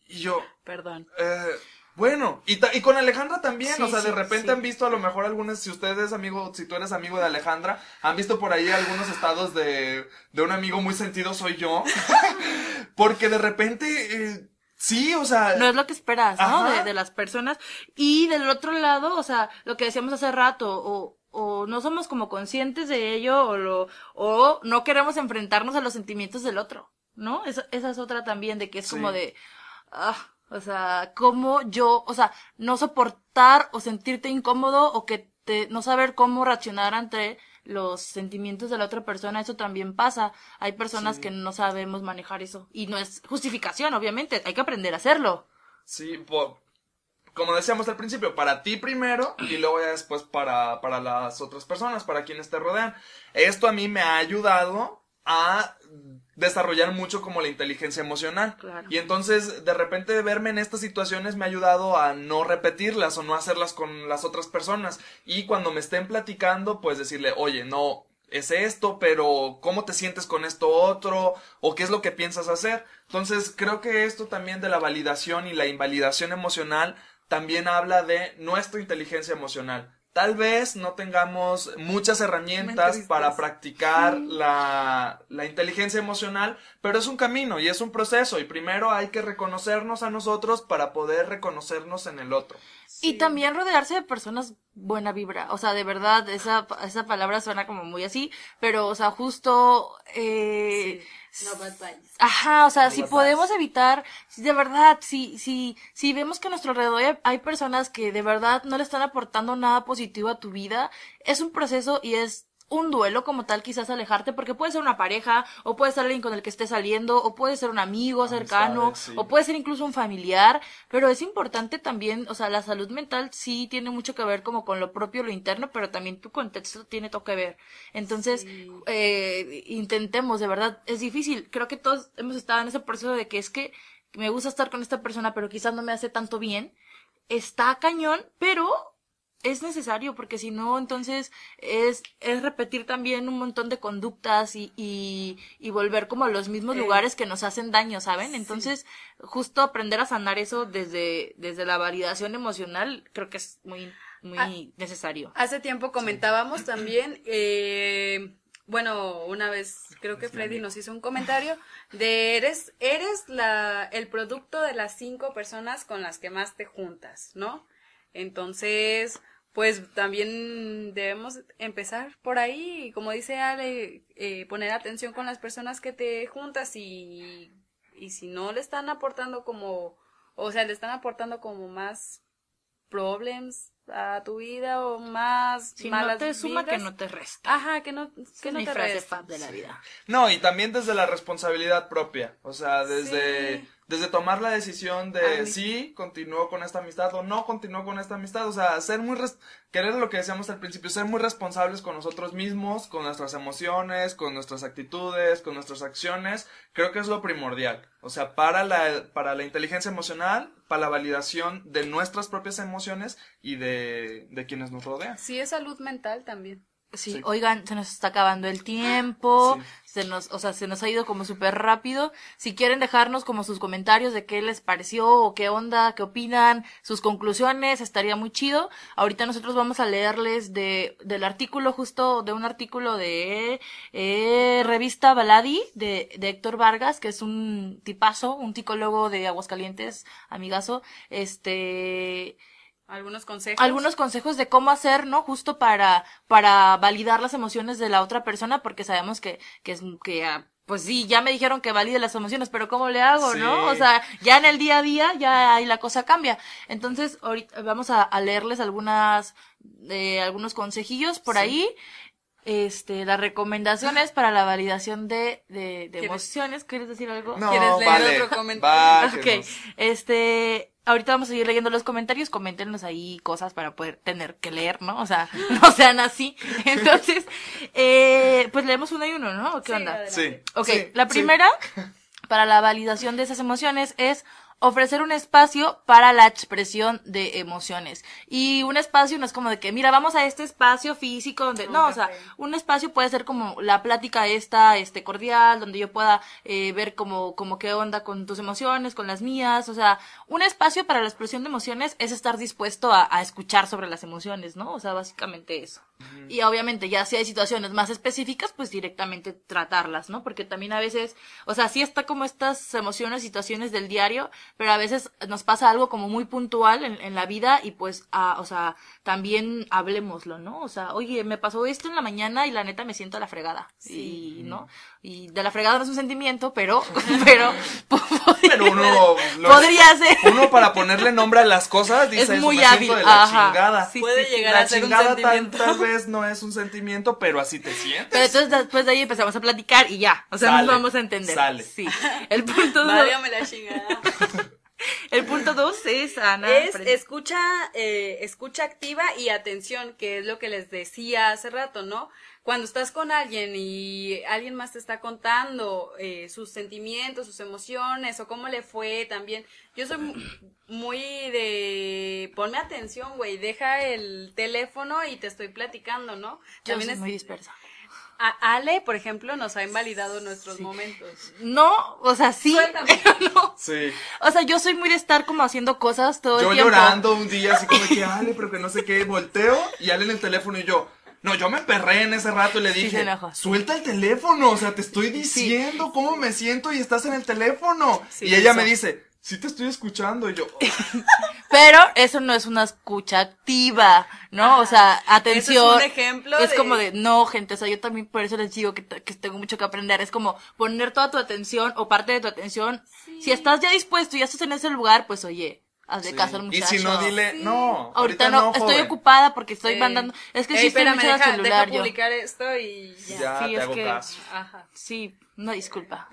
y yo, perdón eh, bueno, y, ta- y con Alejandra también, Sí, o sea, de repente sí. han visto a lo mejor algunas, si usted es amigo, si tú eres amigo de Alejandra, han visto por ahí algunos estados de, de un amigo muy sentido soy yo, porque de repente, eh, sí, o sea, no es lo que esperas, ¿no? De, de las personas. Y del otro lado, o sea, lo que decíamos hace rato, o, o no somos como conscientes de ello, o lo, o no queremos enfrentarnos a los sentimientos del otro, ¿no? Esa, esa es otra también, de que es Sí. como de, ah, o sea, cómo yo, o sea, no soportar o sentirte incómodo o que te, no saber cómo reaccionar ante los sentimientos de la otra persona, eso también pasa. Hay personas Sí. que no sabemos manejar eso. Y no es justificación, obviamente, hay que aprender a hacerlo. sí, po- como decíamos al principio, para ti primero y luego ya después para, para las otras personas, para quienes te rodean. Esto a mí me ha ayudado a desarrollar mucho como la inteligencia emocional. Claro. Y entonces, de repente, verme en estas situaciones me ha ayudado a no repetirlas o no hacerlas con las otras personas. Y cuando me estén platicando, pues decirle, oye, no, es esto, pero ¿cómo te sientes con esto otro? ¿O qué es lo que piensas hacer? Entonces, creo que esto también de la validación y la invalidación emocional también habla de nuestra inteligencia emocional. Tal vez no tengamos muchas herramientas para practicar la, la inteligencia emocional, pero es un camino y es un proceso y primero hay que reconocernos a nosotros para poder reconocernos en el otro. Y también rodearse de personas buena vibra. O sea, de verdad, esa, esa palabra suena como muy así, pero, o sea, justo, eh, Sí. No bad vibes. Ajá, o sea, si podemos vibes. evitar, si de verdad, si, si, si vemos que a nuestro alrededor hay personas que de verdad no le están aportando nada positivo a tu vida, es un proceso y es un duelo como tal, quizás alejarte, porque puede ser una pareja, o puede ser alguien con el que estés saliendo, o puede ser un amigo cercano, Amistades, sí. o puede ser incluso un familiar, pero es importante también, o sea, la salud mental sí tiene mucho que ver como con lo propio, lo interno, pero también tu contexto tiene todo que ver. Entonces, eh, intentemos, de verdad, es difícil, creo que todos hemos estado en ese proceso de que es que me gusta estar con esta persona, pero quizás no me hace tanto bien, está cañón, pero es necesario porque si no entonces es, es repetir también un montón de conductas y, y, y volver como a los mismos Eh, lugares que nos hacen daño, ¿saben? Entonces justo aprender a sanar eso desde, desde la validación emocional creo que es muy, muy Ah. necesario. Hace tiempo comentábamos también, eh, bueno, una vez creo que Freddy nos hizo un comentario de eres, eres la, el producto de las cinco personas con las que más te juntas, ¿no? Entonces, pues también debemos empezar por ahí, y como dice Ale, eh, poner atención con las personas que te juntas y, y si no le están aportando como, o sea, le están aportando como más problems a tu vida o más Si malas no te suma, que no te resta. Ajá, que no, que es no mi te frase resta. fab de la vida. No, y también desde la responsabilidad propia. O sea, desde, Sí. Desde tomar la decisión de mí- sí, continúo con esta amistad o no continúo con esta amistad. O sea, ser muy, querer lo que decíamos al principio, ser muy responsables con nosotros mismos, con nuestras emociones, con nuestras actitudes, con nuestras acciones. Creo que es lo primordial. O sea, para la, para la inteligencia emocional, para la validación de nuestras propias emociones y de, de quienes nos rodean. Sí, es salud mental también. Sí, Sí. oigan, se nos está acabando el tiempo, Sí. se nos, o sea, se nos ha ido como súper rápido. Si quieren dejarnos como sus comentarios de qué les pareció o qué onda, qué opinan, sus conclusiones, estaría muy chido. Ahorita nosotros vamos a leerles de, del artículo justo, de un artículo de eh, revista Baladi de, de Héctor Vargas, que es un tipazo, un ticólogo de Aguascalientes, amigazo, este, Algunos consejos. algunos consejos de cómo hacer, ¿no? Justo para, para validar las emociones de la otra persona, porque sabemos que, que es, que, ah, pues sí, ya me dijeron que valide las emociones, pero ¿cómo le hago, Sí. no? O sea, ya en el día a día, ya ahí la cosa cambia. Entonces, ahorita vamos a, a leerles algunas, eh, algunos consejillos por Sí. ahí. Este, las recomendaciones para la validación de, de, de ¿Quieres- emociones. ¿Quieres decir algo? No, ¿Quieres leer vale. otro comentario? Ok, este, ahorita vamos a seguir leyendo los comentarios, coméntenos ahí cosas para poder tener que leer, ¿no? O sea, no sean así. Entonces, eh, pues leemos uno y uno, ¿no? ¿O ¿Qué Sí, onda? adelante. Sí. Ok, sí, la sí. primera, para la validación de esas emociones, es ofrecer un espacio para la expresión de emociones. Y un espacio no es como de que, mira, vamos a este espacio físico donde, no, o sea, un espacio puede ser como la plática esta, este, cordial, donde yo pueda eh, ver como, como qué onda con tus emociones, con las mías, o sea, un espacio para la expresión de emociones es estar dispuesto a, a escuchar sobre las emociones, ¿no? O sea, básicamente eso. Y obviamente ya si hay situaciones más específicas, pues directamente tratarlas, ¿no? Porque también a veces, o sea, sí está como estas emociones, situaciones del diario, pero a veces nos pasa algo como muy puntual en, en la vida y pues, ah, o sea, también hablemoslo, ¿no? O sea, oye, me pasó esto en la mañana y la neta me siento a la fregada. Sí. Y, ¿no? Y de la fregada no es un sentimiento, pero, pero, Pero uno, lo- podría ser. uno para ponerle nombre a las cosas dice Es muy me siento hábil, de la ajá. chingada. Sí, Puede sí, llegar la a ser un chingada tal, sentimiento. tal vez no es un sentimiento, pero así te sientes. Pero entonces después de ahí empezamos a platicar y ya, o sea, Sale, nos vamos a entender. sale. Sí. El punto dos, Válgame la chingada. el punto dos es Ana. es escucha, eh, escucha activa y atención, que es lo que les decía hace rato, ¿no? Cuando estás con alguien y alguien más te está contando eh, sus sentimientos, sus emociones o cómo le fue también. Yo soy mu- muy de ponme atención, güey, deja el teléfono y te estoy platicando, ¿no? Yo También soy es muy dispersa. A- Ale, por ejemplo, nos ha invalidado nuestros momentos. No, o sea, sí, no. Sí. O sea, yo soy muy de estar como haciendo cosas todo Yo el tiempo. llorando un día así como que Ale, pero que no sé qué, volteo y Ale en el teléfono y yo. No, yo me perré en ese rato y le Sí, dije, suelta el teléfono, o sea, te estoy diciendo cómo me siento y estás en el teléfono. y ella eso. me dice, sí te estoy escuchando y yo, Pero eso no es una escucha activa, ¿no? O sea, atención. un ejemplo Es de- como de, no, gente, o sea, yo también por eso les digo que, que tengo mucho que aprender. Es como poner toda tu atención o parte de tu atención. Si estás ya dispuesto y ya estás en ese lugar, pues oye, hazle Sí. caso al Y si no, dile, Sí. no. Ahorita, no, estoy joven. ocupada porque estoy Sí. mandando, es que Ey, sí estoy mucho en el deja, celular deja yo. publicar esto y ya. Ya Sí, te es hago que- caso. Ajá. Sí, no disculpa,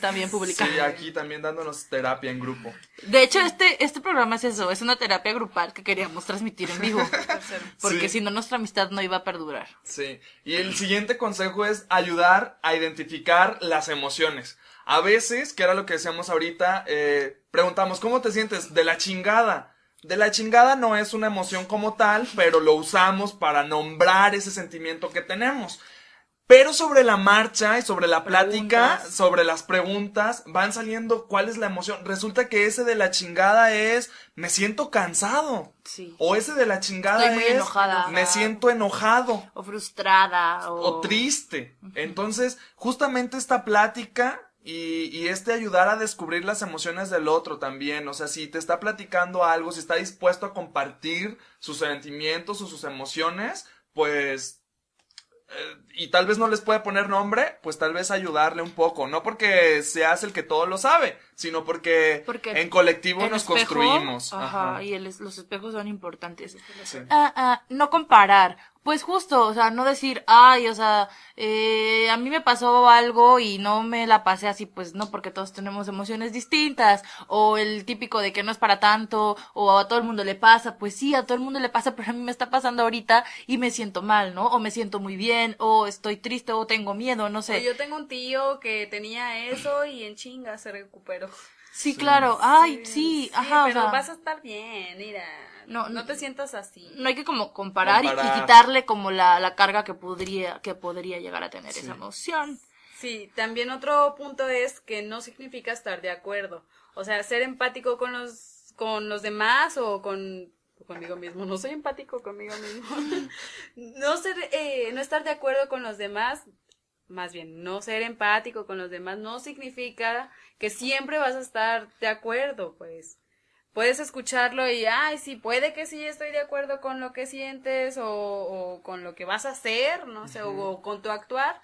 también publicar. Sí, aquí también dándonos terapia en grupo. De hecho, este, este programa es eso, es una terapia grupal que queríamos transmitir en vivo. Porque Sí. si no, nuestra amistad no iba a perdurar. Sí. Y el siguiente consejo es ayudar a identificar las emociones. A veces, que era lo que decíamos ahorita, eh, preguntamos, ¿cómo te sientes? De la chingada. De la chingada no es una emoción como tal, pero lo usamos para nombrar ese sentimiento que tenemos. Pero sobre la marcha y sobre la plática, Preguntas. sobre las preguntas, van saliendo cuál es la emoción. Resulta que ese de la chingada es, me siento cansado. Sí. O ese de la chingada Estoy muy es, enojada. me siento enojado O frustrada, o... o triste. Entonces, justamente esta plática y, y este ayudar a descubrir las emociones del otro también, o sea, si te está platicando algo, si está dispuesto a compartir sus sentimientos o sus emociones, pues... eh, y tal vez no les puede poner nombre, pues tal vez ayudarle un poco, no porque seas el que todo lo sabe, sino porque, Porque en colectivo nos espejo, construimos. Ajá, Ajá. y el los espejos son importantes. Sí. Ah, ah, no comparar. Pues justo, o sea, no decir, ay, o sea, eh, a mí me pasó algo y no me la pasé así, pues no, porque todos tenemos emociones distintas, o el típico de que no es para tanto, o a todo el mundo le pasa, pues sí, a todo el mundo le pasa, pero a mí me está pasando ahorita y me siento mal, ¿no? O me siento muy bien, o estoy triste, o tengo miedo, no sé. Yo tengo un tío que tenía eso y en chinga se recuperó. Sí, claro, ay, sí, Sí, ajá, o pero sea, vas a estar bien, mira. No, No, te sientas así. no hay que como comparar, y- quitarle como la, la carga que podría, que podría llegar a tener Sí. esa emoción. Sí, también otro punto es que no significa estar de acuerdo. O sea, ser empático con los, con los demás o con conmigo mismo. No soy empático conmigo mismo. no ser, eh, no estar de acuerdo con los demás, más bien, no ser empático con los demás no significa que siempre vas a estar de acuerdo, pues. Puedes escucharlo y, ay, sí, puede que sí estoy de acuerdo con lo que sientes o, o con lo que vas a hacer, no sé, o, o con tu actuar,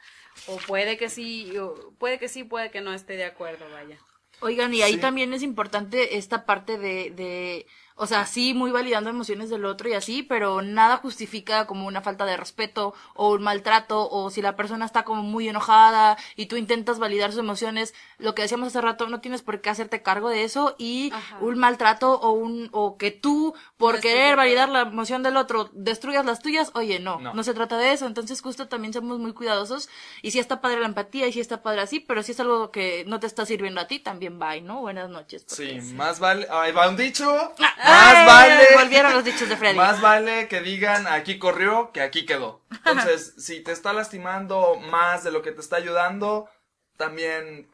o puede que sí, o puede que sí, puede que no esté de acuerdo, vaya. Oigan, y ahí Sí. también es importante esta parte de, de, o sea, sí, muy validando emociones del otro y así, pero nada justifica como una falta de respeto o un maltrato o si la persona está como muy enojada y tú intentas validar sus emociones, lo que decíamos hace rato, no tienes por qué hacerte cargo de eso y Ajá. un maltrato o un, o que tú por No querer validar la emoción del otro destruyas las tuyas, oye, no, No. no, se trata de eso, entonces justo también somos muy cuidadosos y sí está padre la empatía y sí está padre así, pero si es algo que no te está sirviendo a ti, también bye, ¿no? Buenas noches. Sí, más vale, ahí va un dicho, más vale, Volvieron los dichos de Freddy. más vale que digan aquí corrió que aquí quedó. Entonces, si te está lastimando más de lo que te está ayudando, también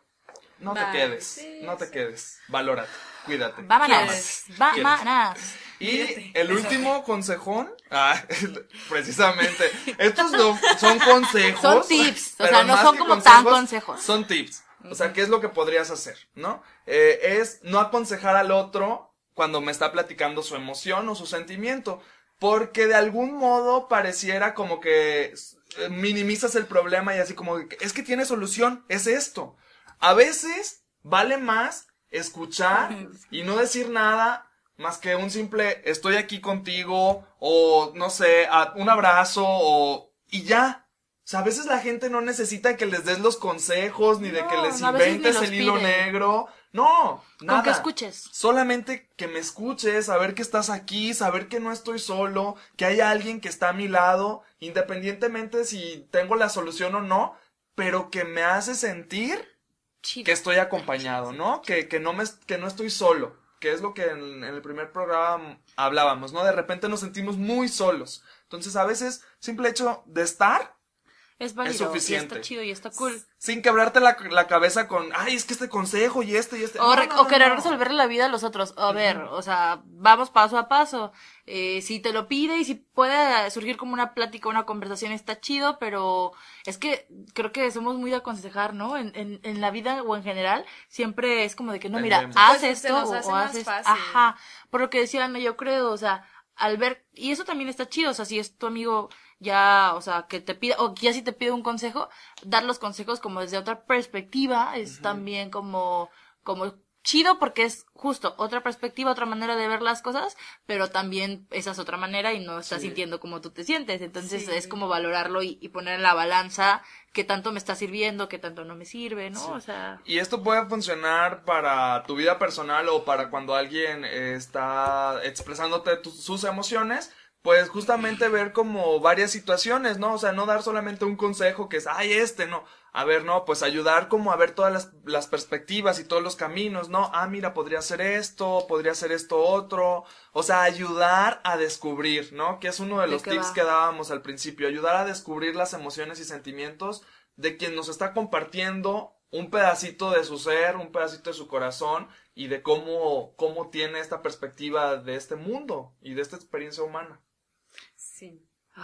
no te quedes, Sí, no te sí. quedes, valórate, cuídate. Vámonos. Vámonos. Y el último consejón, ah, precisamente, estos no son consejos. Son tips, o sea, no son como tan consejos. Son tips. O sea, ¿qué es lo que podrías hacer? ¿No? Eh, es no aconsejar al otro cuando me está platicando su emoción o su sentimiento. Porque de algún modo pareciera como que eh, minimizas el problema y así como es que tiene solución, es esto. A veces vale más escuchar y no decir nada más que un simple estoy aquí contigo o no sé, un abrazo o y ya. O sea, a veces la gente no necesita que les des los consejos ni de que les inventes el hilo negro. No, nada. Con que escuches. Solamente que me escuches, saber que estás aquí, saber que no estoy solo, que hay alguien que está a mi lado, independientemente si tengo la solución o no, pero que me hace sentir Chido. que estoy acompañado, ¿no? Que, que no me, que no estoy solo, que es lo que en, en el primer programa hablábamos, ¿no? De repente nos sentimos muy solos. Entonces, a veces, simple hecho de estar, Es válido. suficiente. Y está chido y está cool. sin quebrarte la, la cabeza con, ay, es que este consejo y este y este. O, No, o no, querer no. resolverle la vida a los otros. A ver, o sea, vamos paso a paso. Eh, si te lo pide y si puede surgir como una plática, una conversación, está chido, pero es que creo que somos muy de aconsejar, ¿no? En, en, en la vida o en general, siempre es como de que no, mira, haz Pues se esto nos o, o fácil. Ajá. Por lo que decía Ana, yo creo, o sea, al ver, y eso también está chido, o sea, si es tu amigo ya, o sea, que te pida, o ya si te pide un consejo, dar los consejos como desde otra perspectiva es también como, como chido porque es justo otra perspectiva, otra manera de ver las cosas, pero también esa es otra manera y no estás sintiendo como tú te sientes. Entonces Sí. es como valorarlo y, y poner en la balanza qué tanto me está sirviendo, qué tanto no me sirve, ¿no? O sea, Y esto puede funcionar para tu vida personal o para cuando alguien está expresándote tu- sus emociones. Pues justamente ver como varias situaciones, ¿no? O sea, no dar solamente un consejo que es, ay, este, no. A ver, no, pues ayudar como a ver todas las, las perspectivas y todos los caminos, ¿no? Ah, mira, podría ser esto, podría ser esto otro. O sea, ayudar a descubrir, ¿no? Que es uno de ¿De los qué tips va? que dábamos al principio. Ayudar a descubrir las emociones y sentimientos de quien nos está compartiendo un pedacito de su ser, un pedacito de su corazón y de cómo, cómo tiene esta perspectiva de este mundo y de esta experiencia humana. Sí.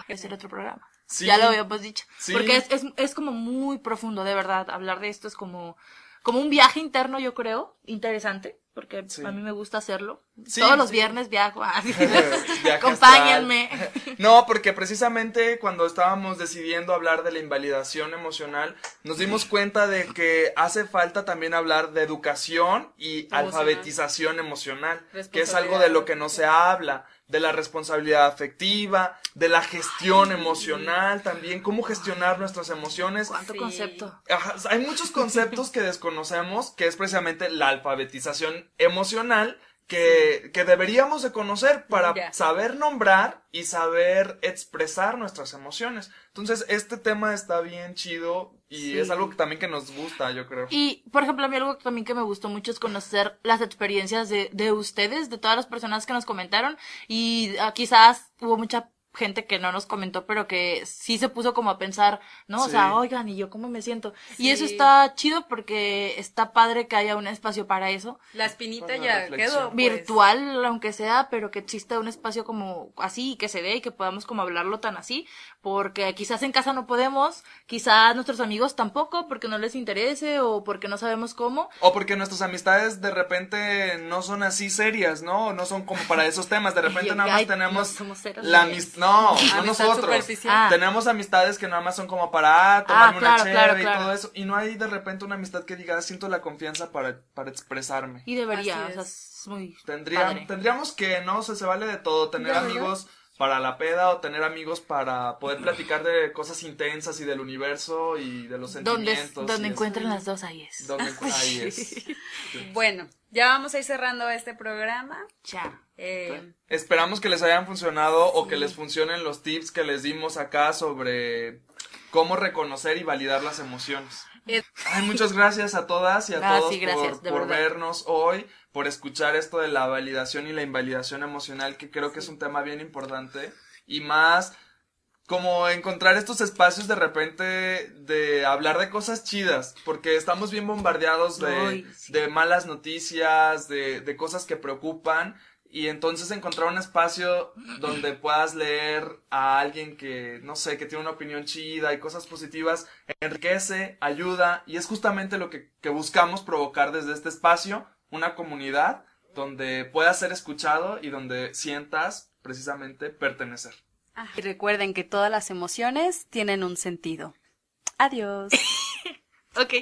es el otro programa. Sí. Ya lo habíamos dicho. Sí. Porque es, es, es como muy profundo, de verdad. Hablar de esto es como, como un viaje interno, yo creo, interesante, porque Sí. a mí me gusta hacerlo. Sí, Todos los sí. viernes viajo. Acompáñenme. No, porque precisamente cuando estábamos decidiendo hablar de la invalidación emocional, nos dimos cuenta de que hace falta también hablar de educación y Emocional. alfabetización emocional, que es algo de lo que no se habla, de la responsabilidad afectiva, de la gestión emocional también, cómo gestionar nuestras emociones. ¿Cuánto Sí. concepto? Ajá, hay muchos conceptos que desconocemos, que es precisamente la alfabetización emocional, que, que deberíamos de conocer para saber nombrar y saber expresar nuestras emociones. Entonces, este tema está bien chido y Sí. es algo que también que nos gusta, yo creo. Y, por ejemplo, a mí algo también que me gustó mucho es conocer las experiencias de, de ustedes, de todas las personas que nos comentaron. Y ah, quizás hubo mucha gente que no nos comentó, pero que sí se puso como a pensar, ¿no? O sea, oigan, ¿y yo cómo me siento? Y eso está chido porque está padre que haya un espacio para eso. La espinita ya quedó. pues. virtual, aunque sea, pero que exista un espacio como así y que se dé y que podamos como hablarlo tan así, porque quizás en casa no podemos, quizás nuestros amigos tampoco, porque no les interese o porque no sabemos cómo. O porque nuestras amistades de repente no son así serias, ¿no? No son como para esos temas. De repente nada más tenemos no la amistad. No, no nosotros. Ah. Tenemos amistades que nada más son como para ah, tomarme claro, una claro, y claro. todo eso. Y no hay de repente una amistad que diga, siento la confianza para, para expresarme. Y debería, Así o sea, es. es muy Tendría- padre. tendríamos que, no, o sea, se vale de todo, tener ¿verdad? Para la peda o tener amigos para poder platicar de cosas intensas y del universo y de los sentimientos. donde y encuentren las dos, ahí es. eso. Donde encu- ahí es. Bueno, ya vamos a ir cerrando este programa. Ya. Eh, Esperamos que les hayan funcionado o que les funcionen los tips que les dimos acá sobre cómo reconocer y validar las emociones. Eh, Ay, muchas gracias a todas y a Ah, todos sí, gracias, por, vernos hoy, por escuchar esto de la validación y la invalidación emocional, que creo que es un tema bien importante. Y más como encontrar estos espacios de repente de hablar de cosas chidas, porque estamos bien bombardeados de, Ay, sí. de malas noticias, de, de cosas que preocupan, y entonces encontrar un espacio donde puedas leer a alguien que, no sé, que tiene una opinión chida y cosas positivas, enriquece, ayuda, y es justamente lo que, que buscamos provocar desde este espacio, una comunidad donde puedas ser escuchado y donde sientas precisamente pertenecer. y recuerden que todas las emociones tienen un sentido. Adiós. Ok.